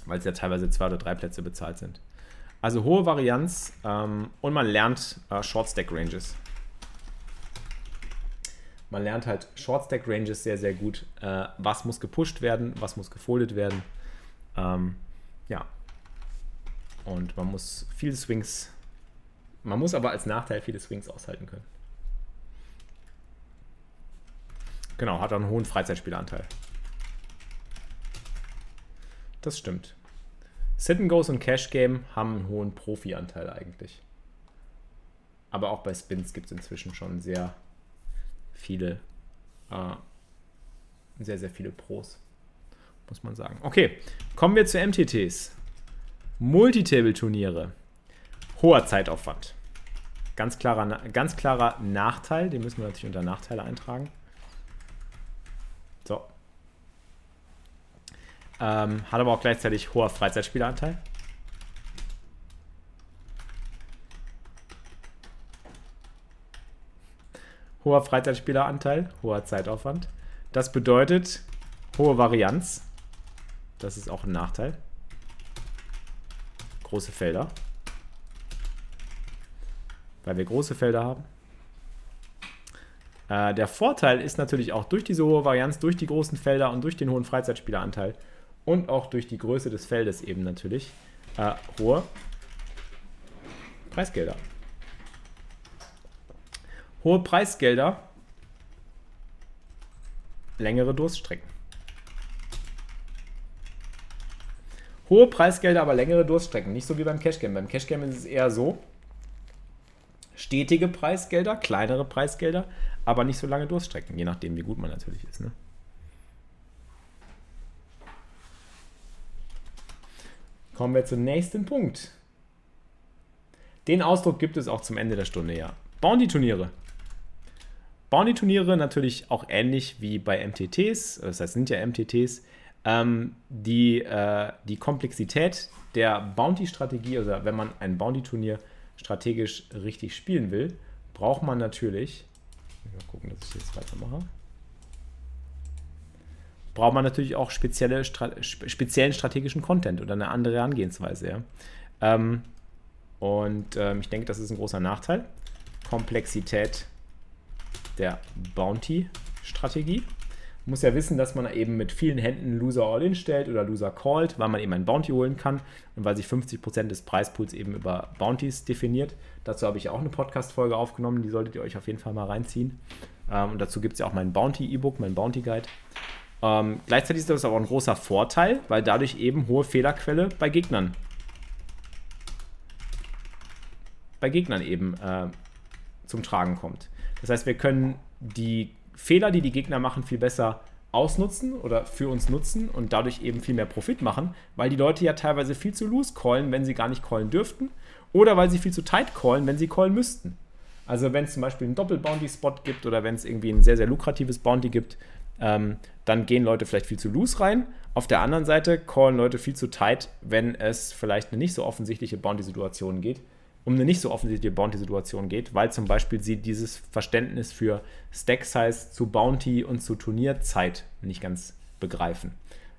weil es ja teilweise zwei oder drei Plätze bezahlt sind. Also hohe Varianz ähm, und man lernt äh, Short Stack Ranges. Man lernt halt Short Stack Ranges sehr, sehr gut. Äh, was muss gepusht werden, was muss gefoldet werden. Ähm, ja. Und man muss viele Swings, man muss aber als Nachteil viele Swings aushalten können. Genau, hat einen hohen Freizeitspieleranteil. Das stimmt. Sit and Goes und Cash Game haben einen hohen Profi-Anteil eigentlich. Aber auch bei Spins gibt es inzwischen schon sehr viele, äh, sehr, sehr viele Pros, muss man sagen. Okay, kommen wir zu MTTs. Multitable-Turniere. Hoher Zeitaufwand. Ganz klarer, ganz klarer Nachteil, den müssen wir natürlich unter Nachteile eintragen. So, ähm, hat aber auch gleichzeitig hoher Freizeitspieleranteil. Hoher Freizeitspieleranteil, hoher Zeitaufwand. Das bedeutet hohe Varianz. Das ist auch ein Nachteil. Große Felder. Weil wir große Felder haben. Äh, der Vorteil ist natürlich auch durch diese hohe Varianz, durch die großen Felder und durch den hohen Freizeitspieleranteil und auch durch die Größe des Feldes eben natürlich äh, hohe Preisgelder. Hohe Preisgelder, längere Durststrecken. Hohe Preisgelder, aber längere Durststrecken. Nicht so wie beim Cashgame. Beim Cashgame ist es eher so, stetige Preisgelder, kleinere Preisgelder, aber nicht so lange Durststrecken, je nachdem, wie gut man natürlich ist. Ne? Kommen wir zum nächsten Punkt. Den Ausdruck gibt es auch zum Ende der Stunde, ja. Bounty-Turniere. Bounty-Turniere natürlich auch ähnlich wie bei MTTs, das heißt, sind ja MTTs. Ähm, die, äh, die Komplexität der Bounty-Strategie, also wenn man ein Bounty-Turnier strategisch richtig spielen will, braucht man natürlich. Mal gucken, dass ich jetzt weitermache braucht man natürlich auch spezielle, speziellen strategischen Content oder eine andere Herangehensweise. Ja? Ähm, und ähm, ich denke, das ist ein großer Nachteil. Komplexität der Bounty-Strategie. Man muss ja wissen, dass man eben mit vielen Händen Loser All-In stellt oder Loser Called, weil man eben ein Bounty holen kann und weil sich 50% des Preispools eben über Bounties definiert. Dazu habe ich auch eine Podcast-Folge aufgenommen, die solltet ihr euch auf jeden Fall mal reinziehen. Ähm, und dazu gibt es ja auch mein Bounty-E-Book, mein Bounty-Guide. Ähm, gleichzeitig ist das aber ein großer Vorteil, weil dadurch eben hohe Fehlerquelle bei Gegnern bei Gegnern eben äh, zum Tragen kommt. Das heißt, wir können die Fehler, die die Gegner machen, viel besser ausnutzen oder für uns nutzen und dadurch eben viel mehr Profit machen, weil die Leute ja teilweise viel zu loose callen, wenn sie gar nicht callen dürften oder weil sie viel zu tight callen, wenn sie callen müssten. Also wenn es zum Beispiel einen Doppel-Bounty-Spot gibt oder wenn es irgendwie ein sehr, sehr lukratives Bounty gibt, ähm, dann gehen Leute vielleicht viel zu loose rein. Auf der anderen Seite callen Leute viel zu tight, wenn es vielleicht eine nicht so offensichtliche Bounty-Situation geht, um eine nicht so offensichtliche Bounty-Situation geht, weil zum Beispiel sie dieses Verständnis für Stack-Size zu Bounty und zu Turnierzeit nicht ganz begreifen.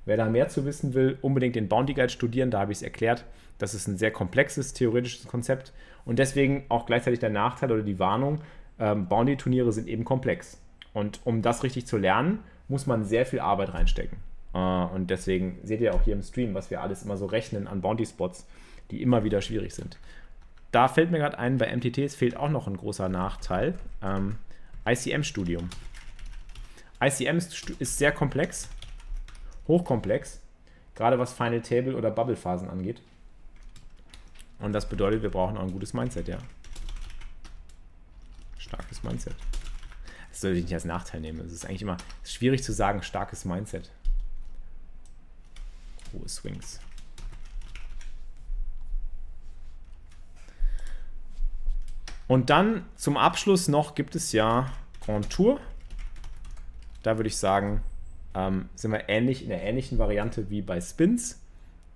Wer da mehr zu wissen will, unbedingt den Bounty Guide studieren, da habe ich es erklärt. Das ist ein sehr komplexes theoretisches Konzept und deswegen auch gleichzeitig der Nachteil oder die Warnung, ähm, Bounty-Turniere sind eben komplex. Und um das richtig zu lernen, muss man sehr viel Arbeit reinstecken. Äh, und deswegen seht ihr auch hier im Stream, was wir alles immer so rechnen an Bounty-Spots, die immer wieder schwierig sind. Da fällt mir gerade ein, bei MTTs fehlt auch noch ein großer Nachteil. Ähm, ICM-Studium. ICM ist sehr komplex, hochkomplex, gerade was Final Table oder Bubble-Phasen angeht. Und das bedeutet, wir brauchen auch ein gutes Mindset, ja. Starkes Mindset. Das sollte ich nicht als Nachteil nehmen. Es ist eigentlich immer schwierig zu sagen, starkes Mindset. Hohe Swings. Und dann zum Abschluss noch gibt es ja Grand Tour. Da würde ich sagen, ähm, sind wir ähnlich in der ähnlichen Variante wie bei Spins.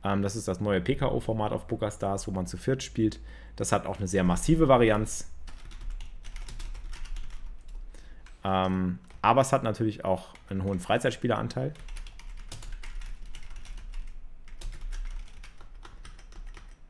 Ähm, das ist das neue PKO-Format auf PokerStars, wo man zu viert spielt. Das hat auch eine sehr massive Varianz. Ähm, aber es hat natürlich auch einen hohen Freizeitspieleranteil.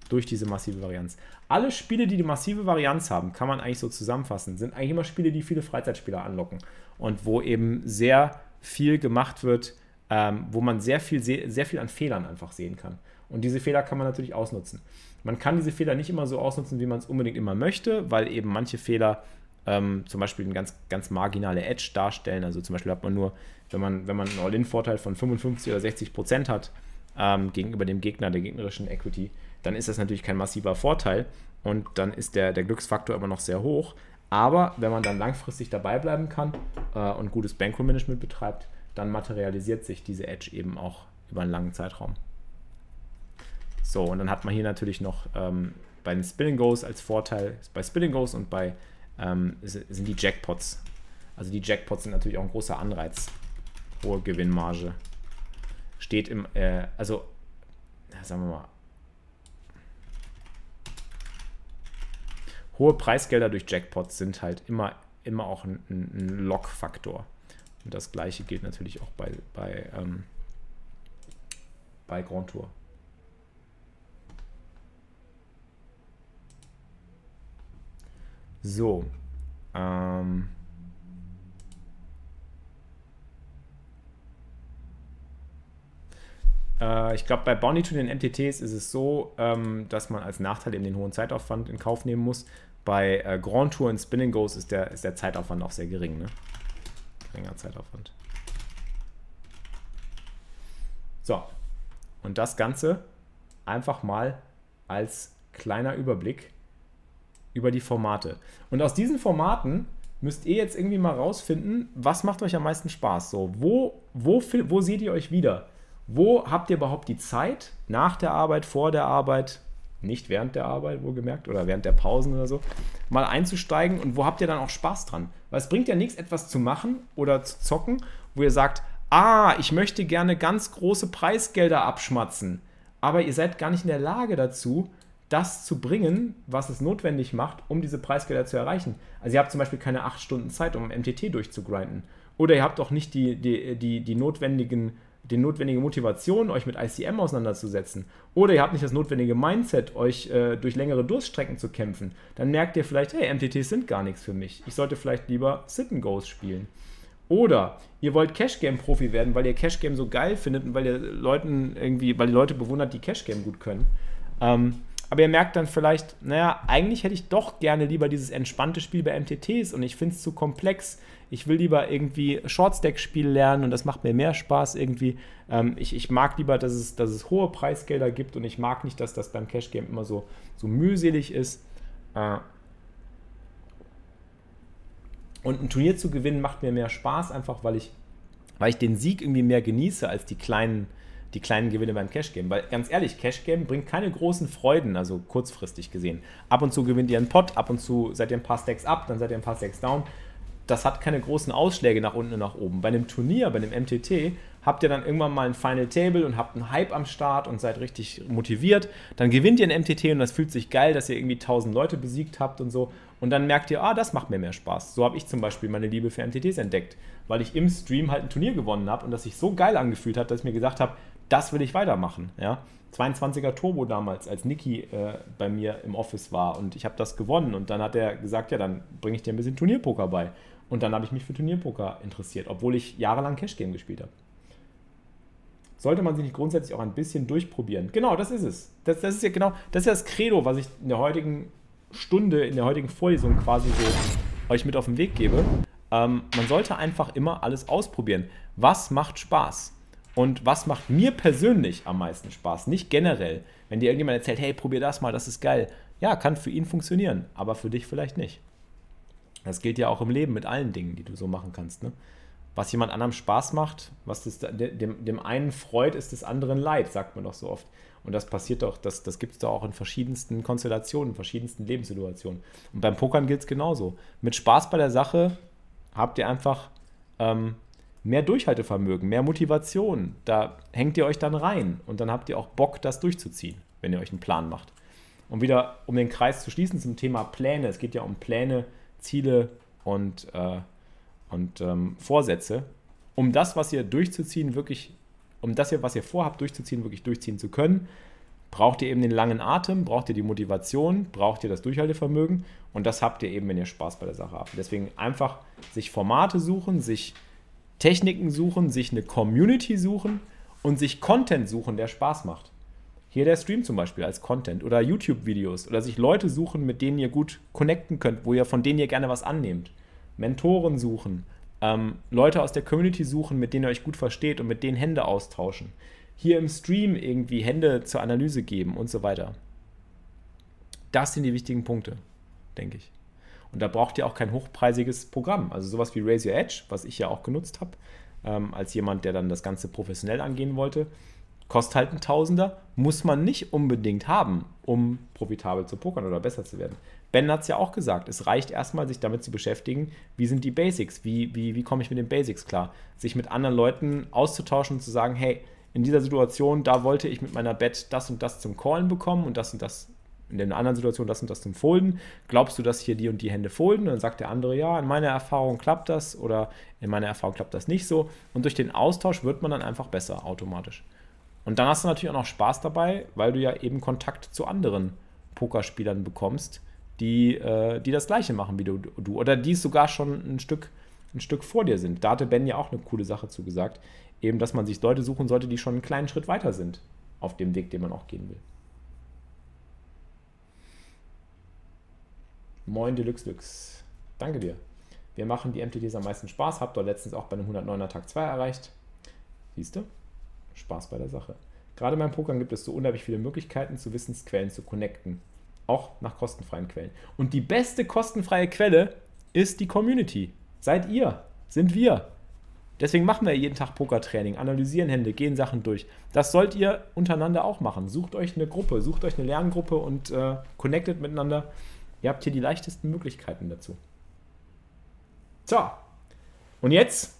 Durch diese massive Varianz. Alle Spiele, die die massive Varianz haben, kann man eigentlich so zusammenfassen, sind eigentlich immer Spiele, die viele Freizeitspieler anlocken und wo eben sehr viel gemacht wird, ähm, wo man sehr viel, sehr viel an Fehlern einfach sehen kann. Und diese Fehler kann man natürlich ausnutzen. Man kann diese Fehler nicht immer so ausnutzen, wie man es unbedingt immer möchte, weil eben manche Fehler ähm, zum Beispiel eine ganz, ganz marginale Edge darstellen. Also zum Beispiel hat man nur, wenn man, wenn man einen All-In-Vorteil von 55 oder 60 Prozent hat ähm, gegenüber dem Gegner, der gegnerischen Equity, dann ist das natürlich kein massiver Vorteil und dann ist der, der Glücksfaktor immer noch sehr hoch. Aber wenn man dann langfristig dabei bleiben kann äh, und gutes Bankroll-Management betreibt, dann materialisiert sich diese Edge eben auch über einen langen Zeitraum. So, und dann hat man hier natürlich noch ähm, bei den Spilling Goes als Vorteil, bei Spilling Goes und bei ähm, sind die Jackpots. Also die Jackpots sind natürlich auch ein großer Anreiz. Hohe Gewinnmarge. Steht im, äh, also, sagen wir mal, hohe Preisgelder durch Jackpots sind halt immer, immer auch ein, ein Lock-Faktor. Und das gleiche gilt natürlich auch bei, bei, ähm, bei Grand Tour. So. Ähm. Äh, ich glaube, bei Bounty to den MTTs ist es so, ähm, dass man als Nachteil eben den hohen Zeitaufwand in Kauf nehmen muss. Bei äh, Grand Tour und Spinning Goes ist der, ist der Zeitaufwand auch sehr gering. Ne? Geringer Zeitaufwand. So. Und das Ganze einfach mal als kleiner Überblick über die Formate. Und aus diesen Formaten müsst ihr jetzt irgendwie mal rausfinden, was macht euch am meisten Spaß? So, wo, wo, wo seht ihr euch wieder? Wo habt ihr überhaupt die Zeit? Nach der Arbeit, vor der Arbeit, nicht während der Arbeit, wohlgemerkt, oder während der Pausen oder so, mal einzusteigen und wo habt ihr dann auch Spaß dran? Weil es bringt ja nichts, etwas zu machen oder zu zocken, wo ihr sagt, ah, ich möchte gerne ganz große Preisgelder abschmatzen, aber ihr seid gar nicht in der Lage dazu, das zu bringen, was es notwendig macht, um diese Preisgelder zu erreichen. Also ihr habt zum Beispiel keine 8 Stunden Zeit, um MTT durchzugrinden. Oder ihr habt auch nicht die, die, die, die, notwendigen, die notwendige Motivation, euch mit ICM auseinanderzusetzen. Oder ihr habt nicht das notwendige Mindset, euch äh, durch längere Durststrecken zu kämpfen. Dann merkt ihr vielleicht, hey, MTTs sind gar nichts für mich. Ich sollte vielleicht lieber Sit-and-Goes spielen. Oder ihr wollt Cash-Game-Profi werden, weil ihr Cash-Game so geil findet und weil ihr Leuten irgendwie, weil ihr Leute bewundert, die Cash-Game gut können. Ähm, aber ihr merkt dann vielleicht, naja, eigentlich hätte ich doch gerne lieber dieses entspannte Spiel bei MTTs und ich finde es zu komplex. Ich will lieber irgendwie Shortstack-Spiel lernen und das macht mir mehr Spaß irgendwie. Ähm, ich, ich mag lieber, dass es, dass es hohe Preisgelder gibt und ich mag nicht, dass das beim Cash Game immer so, so mühselig ist. Äh, und ein Turnier zu gewinnen macht mir mehr Spaß, einfach weil ich, weil ich den Sieg irgendwie mehr genieße als die kleinen die kleinen Gewinne beim Cash Game. Weil ganz ehrlich, Cash Game bringt keine großen Freuden, also kurzfristig gesehen. Ab und zu gewinnt ihr einen Pot, ab und zu seid ihr ein paar Stacks up, dann seid ihr ein paar Stacks down. Das hat keine großen Ausschläge nach unten und nach oben. Bei einem Turnier, bei einem MTT, habt ihr dann irgendwann mal ein Final Table und habt einen Hype am Start und seid richtig motiviert. Dann gewinnt ihr ein MTT und das fühlt sich geil, dass ihr irgendwie 1000 Leute besiegt habt und so. Und dann merkt ihr, ah, das macht mir mehr Spaß. So habe ich zum Beispiel meine Liebe für MTTs entdeckt, weil ich im Stream halt ein Turnier gewonnen habe und das sich so geil angefühlt hat, dass ich mir gesagt habe, das will ich weitermachen. Ja? 22er Turbo damals, als Niki äh, bei mir im Office war und ich habe das gewonnen und dann hat er gesagt, ja, dann bringe ich dir ein bisschen Turnierpoker bei. Und dann habe ich mich für Turnierpoker interessiert, obwohl ich jahrelang Cash Game gespielt habe. Sollte man sich nicht grundsätzlich auch ein bisschen durchprobieren? Genau, das ist es. Das, das ist ja genau, das ist das Credo, was ich in der heutigen Stunde, in der heutigen Vorlesung quasi so euch mit auf den Weg gebe. Ähm, man sollte einfach immer alles ausprobieren. Was macht Spaß? Und was macht mir persönlich am meisten Spaß? Nicht generell. Wenn dir irgendjemand erzählt, hey, probier das mal, das ist geil. Ja, kann für ihn funktionieren, aber für dich vielleicht nicht. Das gilt ja auch im Leben mit allen Dingen, die du so machen kannst. Ne? Was jemand anderem Spaß macht, was das, dem, dem einen freut, ist des anderen leid, sagt man doch so oft. Und das passiert doch, das, das gibt es doch auch in verschiedensten Konstellationen, in verschiedensten Lebenssituationen. Und beim Pokern gilt es genauso. Mit Spaß bei der Sache habt ihr einfach ähm, mehr Durchhaltevermögen, mehr Motivation. Da hängt ihr euch dann rein und dann habt ihr auch Bock, das durchzuziehen, wenn ihr euch einen Plan macht. Und wieder, um den Kreis zu schließen zum Thema Pläne, es geht ja um Pläne, Ziele und, äh, und ähm, Vorsätze, um das, was ihr durchzuziehen, wirklich, um das, was ihr vorhabt, durchzuziehen, wirklich durchziehen zu können, braucht ihr eben den langen Atem, braucht ihr die Motivation, braucht ihr das Durchhaltevermögen und das habt ihr eben, wenn ihr Spaß bei der Sache habt. Deswegen einfach sich Formate suchen, sich Techniken suchen, sich eine Community suchen und sich Content suchen, der Spaß macht. Hier der Stream zum Beispiel als Content oder YouTube-Videos oder sich Leute suchen, mit denen ihr gut connecten könnt, wo ihr von denen ihr gerne was annehmt. Mentoren suchen, ähm, Leute aus der Community suchen, mit denen ihr euch gut versteht und mit denen Hände austauschen. Hier im Stream irgendwie Hände zur Analyse geben und so weiter. Das sind die wichtigen Punkte, denke ich. Und da braucht ihr auch kein hochpreisiges Programm. Also sowas wie Raise Your Edge, was ich ja auch genutzt habe, ähm, als jemand, der dann das Ganze professionell angehen wollte. Kostet halt ein Tausender, muss man nicht unbedingt haben, um profitabel zu pokern oder besser zu werden. Ben hat es ja auch gesagt, es reicht erstmal, sich damit zu beschäftigen, wie sind die Basics, wie, wie, wie komme ich mit den Basics klar. Sich mit anderen Leuten auszutauschen und zu sagen, hey, in dieser Situation, da wollte ich mit meiner Bet das und das zum Callen bekommen und das und das in der anderen Situation das und das zum Folden. Glaubst du, dass hier die und die Hände folden? Und dann sagt der andere, ja, in meiner Erfahrung klappt das oder in meiner Erfahrung klappt das nicht so. Und durch den Austausch wird man dann einfach besser automatisch. Und dann hast du natürlich auch noch Spaß dabei, weil du ja eben Kontakt zu anderen Pokerspielern bekommst, die, äh, die das Gleiche machen wie du, du oder die sogar schon ein Stück, ein Stück vor dir sind. Da hatte Ben ja auch eine coole Sache zugesagt, eben, dass man sich Leute suchen sollte, die schon einen kleinen Schritt weiter sind auf dem Weg, den man auch gehen will. Moin Deluxe Lux. Danke dir. Wir machen die MTTs am meisten Spaß. Habt ihr letztens auch bei einem 109er Tag 2 erreicht. Siehst du? Spaß bei der Sache. Gerade beim Pokern gibt es so unheimlich viele Möglichkeiten, zu Wissensquellen zu connecten. Auch nach kostenfreien Quellen. Und die beste kostenfreie Quelle ist die Community. Seid ihr, sind wir. Deswegen machen wir jeden Tag Pokertraining, analysieren Hände, gehen Sachen durch. Das sollt ihr untereinander auch machen. Sucht euch eine Gruppe, sucht euch eine Lerngruppe und äh, connectet miteinander. Ihr habt hier die leichtesten Möglichkeiten dazu. So, und jetzt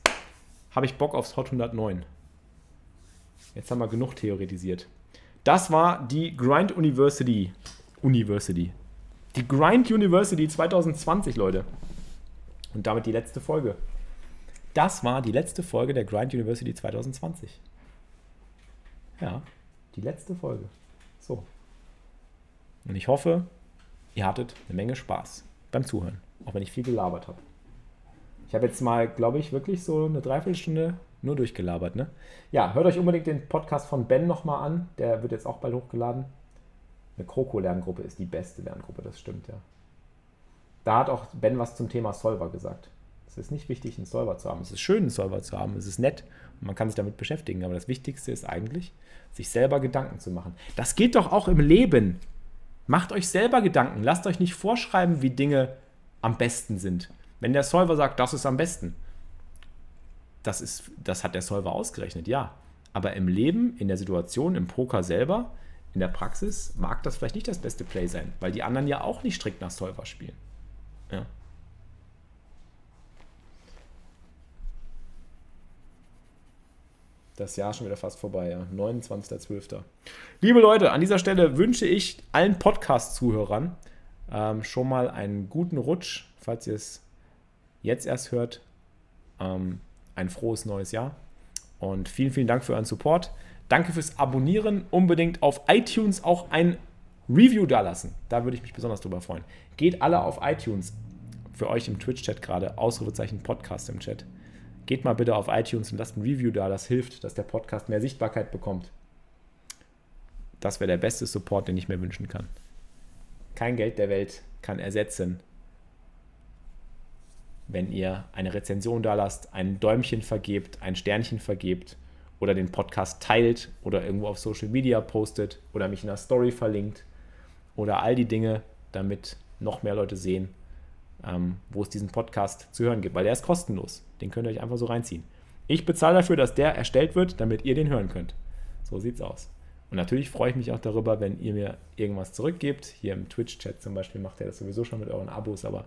habe ich Bock aufs Hot 109. Jetzt haben wir genug theoretisiert. Das war die Grind University. University. Die Grind University 2020, Leute. Und damit die letzte Folge. Das war die letzte Folge der Grind University 2020. Ja, die letzte Folge. So. Und ich hoffe, ihr hattet eine Menge Spaß beim Zuhören, auch wenn ich viel gelabert habe. Ich habe jetzt mal, glaube ich, wirklich so eine Dreiviertelstunde nur durchgelabert. Ne? Ja, hört euch unbedingt den Podcast von Ben nochmal an. Der wird jetzt auch bald hochgeladen. Eine Kroko-Lerngruppe ist die beste Lerngruppe, das stimmt, ja. Da hat auch Ben was zum Thema Solver gesagt. Es ist nicht wichtig, einen Solver zu haben. Es ist schön, einen Solver zu haben. Es ist nett und man kann sich damit beschäftigen. Aber das Wichtigste ist eigentlich, sich selber Gedanken zu machen. Das geht doch auch im Leben. Macht euch selber Gedanken. Lasst euch nicht vorschreiben, wie Dinge am besten sind. Wenn der Solver sagt, das ist am besten, das, ist, das hat der Solver ausgerechnet, ja. Aber im Leben, in der Situation, im Poker selber, in der Praxis, mag das vielleicht nicht das beste Play sein, weil die anderen ja auch nicht strikt nach Solver spielen. Ja. Das Jahr schon wieder fast vorbei, ja. 29.12. Liebe Leute, an dieser Stelle wünsche ich allen Podcast-Zuhörern ähm, schon mal einen guten Rutsch, falls ihr es jetzt erst hört. Ähm, ein frohes neues Jahr. Und vielen, vielen Dank für euren Support. Danke fürs Abonnieren. Unbedingt auf iTunes auch ein Review dalassen. Da würde ich mich besonders drüber freuen. Geht alle auf iTunes. Für euch im Twitch-Chat gerade. Ausrufezeichen Podcast im Chat. Geht mal bitte auf iTunes und lasst ein Review da. Das hilft, dass der Podcast mehr Sichtbarkeit bekommt. Das wäre der beste Support, den ich mir wünschen kann. Kein Geld der Welt kann ersetzen, wenn ihr eine Rezension da lasst, ein Däumchen vergebt, ein Sternchen vergebt oder den Podcast teilt oder irgendwo auf Social Media postet oder mich in einer Story verlinkt oder all die Dinge, damit noch mehr Leute sehen, ähm, wo es diesen Podcast zu hören gibt, weil der ist kostenlos. Den könnt ihr euch einfach so reinziehen. Ich bezahle dafür, dass der erstellt wird, damit ihr den hören könnt. So sieht's aus. Und natürlich freue ich mich auch darüber, wenn ihr mir irgendwas zurückgebt. Hier im Twitch-Chat zum Beispiel macht ihr das sowieso schon mit euren Abos, aber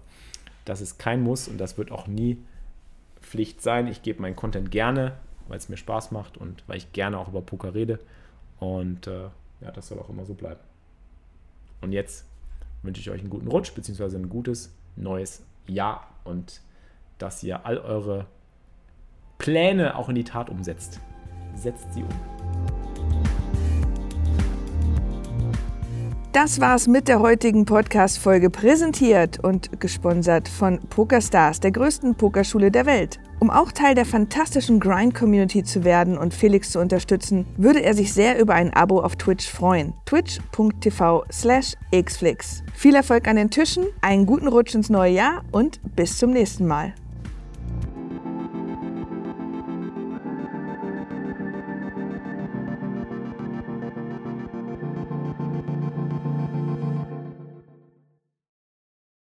das ist kein Muss und das wird auch nie Pflicht sein. Ich gebe meinen Content gerne, weil es mir Spaß macht und weil ich gerne auch über Poker rede. Und äh, ja, das soll auch immer so bleiben. Und jetzt wünsche ich euch einen guten Rutsch, beziehungsweise ein gutes neues Jahr und dass ihr all eure Pläne auch in die Tat umsetzt. Setzt sie um. Das war's mit der heutigen Podcast-Folge, präsentiert und gesponsert von PokerStars, der größten Pokerschule der Welt. Um auch Teil der fantastischen Grind-Community zu werden und Felix zu unterstützen, würde er sich sehr über ein Abo auf Twitch freuen. twitch.tv slash xflix. Viel Erfolg an den Tischen, einen guten Rutsch ins neue Jahr und bis zum nächsten Mal.